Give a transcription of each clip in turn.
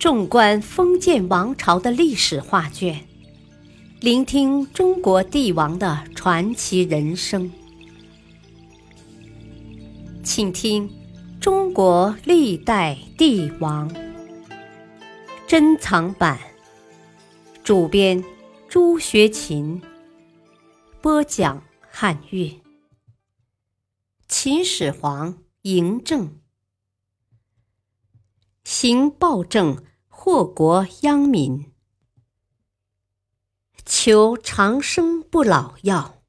纵观封建王朝的历史画卷，聆听中国帝王的传奇人生，请听《中国历代帝王》珍藏版，主编朱学勤，播讲汉乐。秦始皇嬴政，行暴政。祸国殃民，求长生不老药。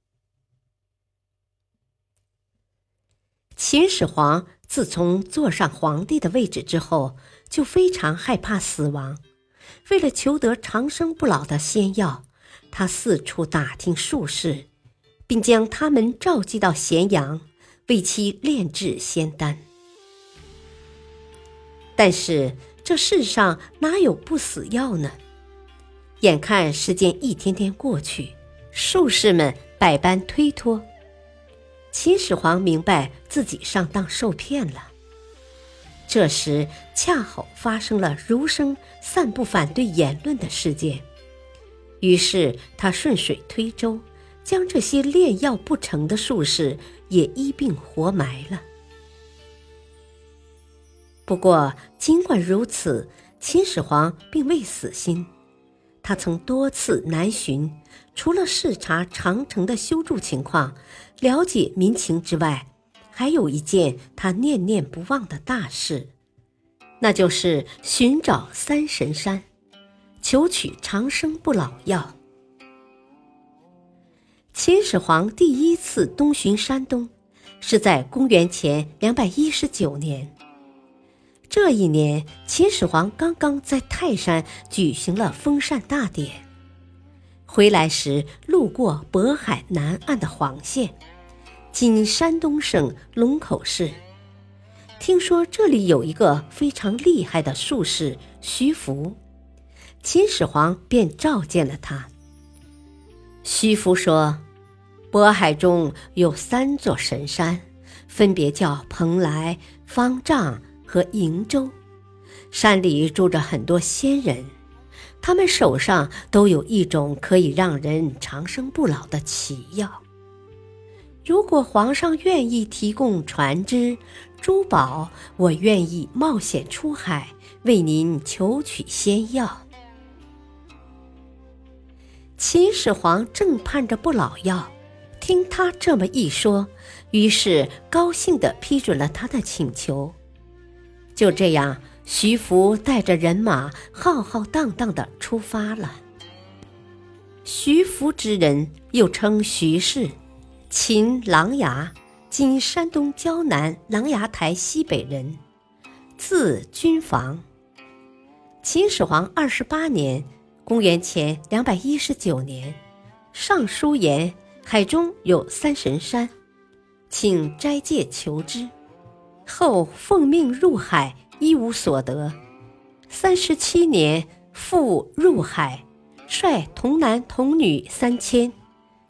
秦始皇自从坐上皇帝的位置之后，就非常害怕死亡。为了求得长生不老的仙药，他四处打听术士，并将他们召集到咸阳，为其炼制仙丹。但是。这世上哪有不死药呢？眼看时间一天天过去，术士们百般推脱，秦始皇明白自己上当受骗了。这时恰好发生了儒生散布反对言论的事件，于是他顺水推舟，将这些炼药不成的术士也一并活埋了。不过，尽管如此，秦始皇并未死心。他曾多次南巡，除了视察长城的修筑情况、了解民情之外，还有一件他念念不忘的大事，那就是寻找三神山，求取长生不老药。秦始皇第一次东巡山东，是在公元前两百一十九年。这一年，秦始皇刚刚在泰山举行了封禅大典，回来时路过渤海南岸的黄县，今山东省龙口市，听说这里有一个非常厉害的术士徐福，秦始皇便召见了他。徐福说：“渤海中有三座神山，分别叫蓬莱、方丈。”和瀛洲，山里住着很多仙人，他们手上都有一种可以让人长生不老的奇药。如果皇上愿意提供船只、珠宝，我愿意冒险出海为您求取仙药。秦始皇正盼着不老药，听他这么一说，于是高兴地批准了他的请求。就这样，徐福带着人马浩浩荡荡的出发了。徐福之人又称徐氏，秦琅琊（今山东胶南琅琊台西北人），字君房。秦始皇二十八年（公元前两百一十九年），上书言海中有三神山，请斋戒求之。后奉命入海，一无所得。三十七年，复入海，率童男童女三千，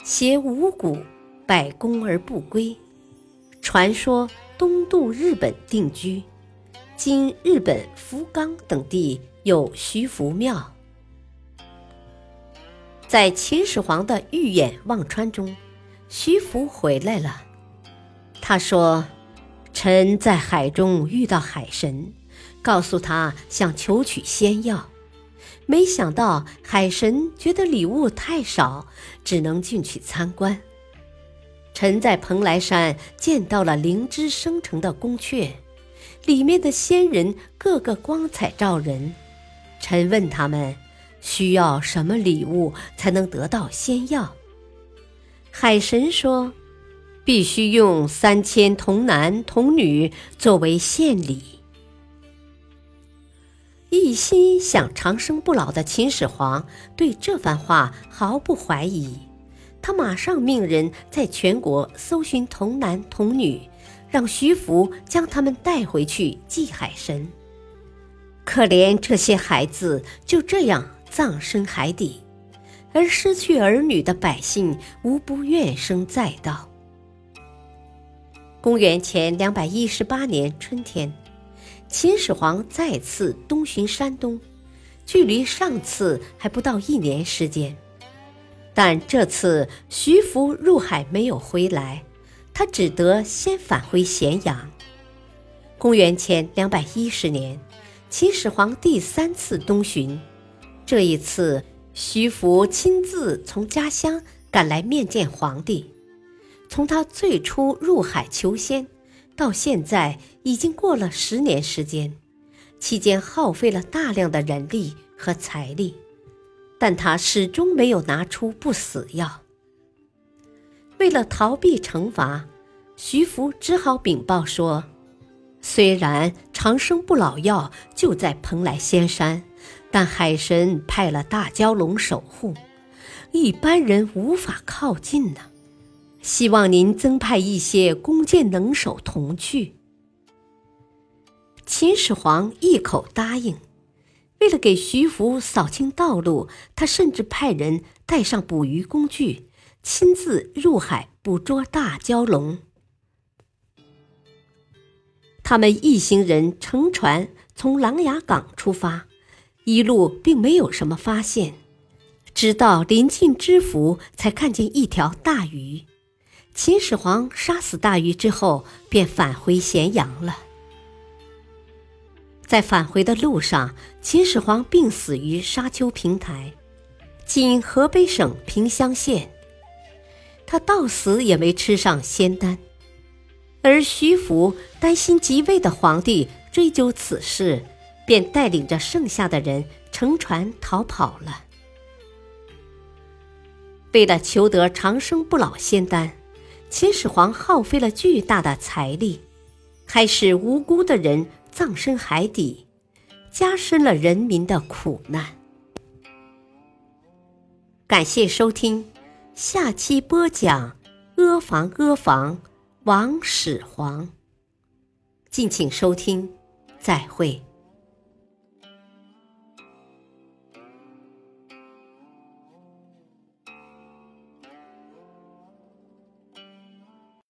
携五谷，百工而不归。传说东渡日本定居。今日本福冈等地有徐福庙。在秦始皇的预演忘川中，徐福回来了。他说。臣在海中遇到海神，告诉他想求取仙药，没想到海神觉得礼物太少，只能进去参观。臣在蓬莱山见到了灵芝生成的宫阙，里面的仙人个个光彩照人。臣问他们需要什么礼物才能得到仙药，海神说。必须用三千童男童女作为献礼。一心想长生不老的秦始皇对这番话毫不怀疑，他马上命人在全国搜寻童男童女，让徐福将他们带回去祭海神。可怜这些孩子就这样葬身海底，而失去儿女的百姓无不怨声载道。公元前两百一十八年春天，秦始皇再次东巡山东，距离上次还不到一年时间。但这次徐福入海没有回来，他只得先返回咸阳。公元前两百一十年，秦始皇第三次东巡，这一次徐福亲自从家乡赶来面见皇帝。从他最初入海求仙，到现在已经过了十年时间，期间耗费了大量的人力和财力。但他始终没有拿出不死药。为了逃避惩罚，徐福只好禀报说：“虽然长生不老药就在蓬莱仙山，但海神派了大蛟龙守护，一般人无法靠近呢。希望您增派一些弓箭能手同去。”秦始皇一口答应。为了给徐福扫清道路，他甚至派人带上捕鱼工具，亲自入海捕捉大蛟龙。他们一行人乘船从琅琊港出发，一路并没有什么发现，直到临近知府，才看见一条大鱼。秦始皇杀死大鱼之后，便返回咸阳了。在返回的路上，秦始皇病死于沙丘平台，今河北省平乡县。他到死也没吃上仙丹，而徐福担心即位的皇帝追究此事，便带领着剩下的人乘船逃跑了。为了求得长生不老仙丹，秦始皇耗费了巨大的财力，还使无辜的人。葬身海底，加深了人民的苦难。感谢收听，下期播讲阿房阿房王始皇。敬请收听，再会。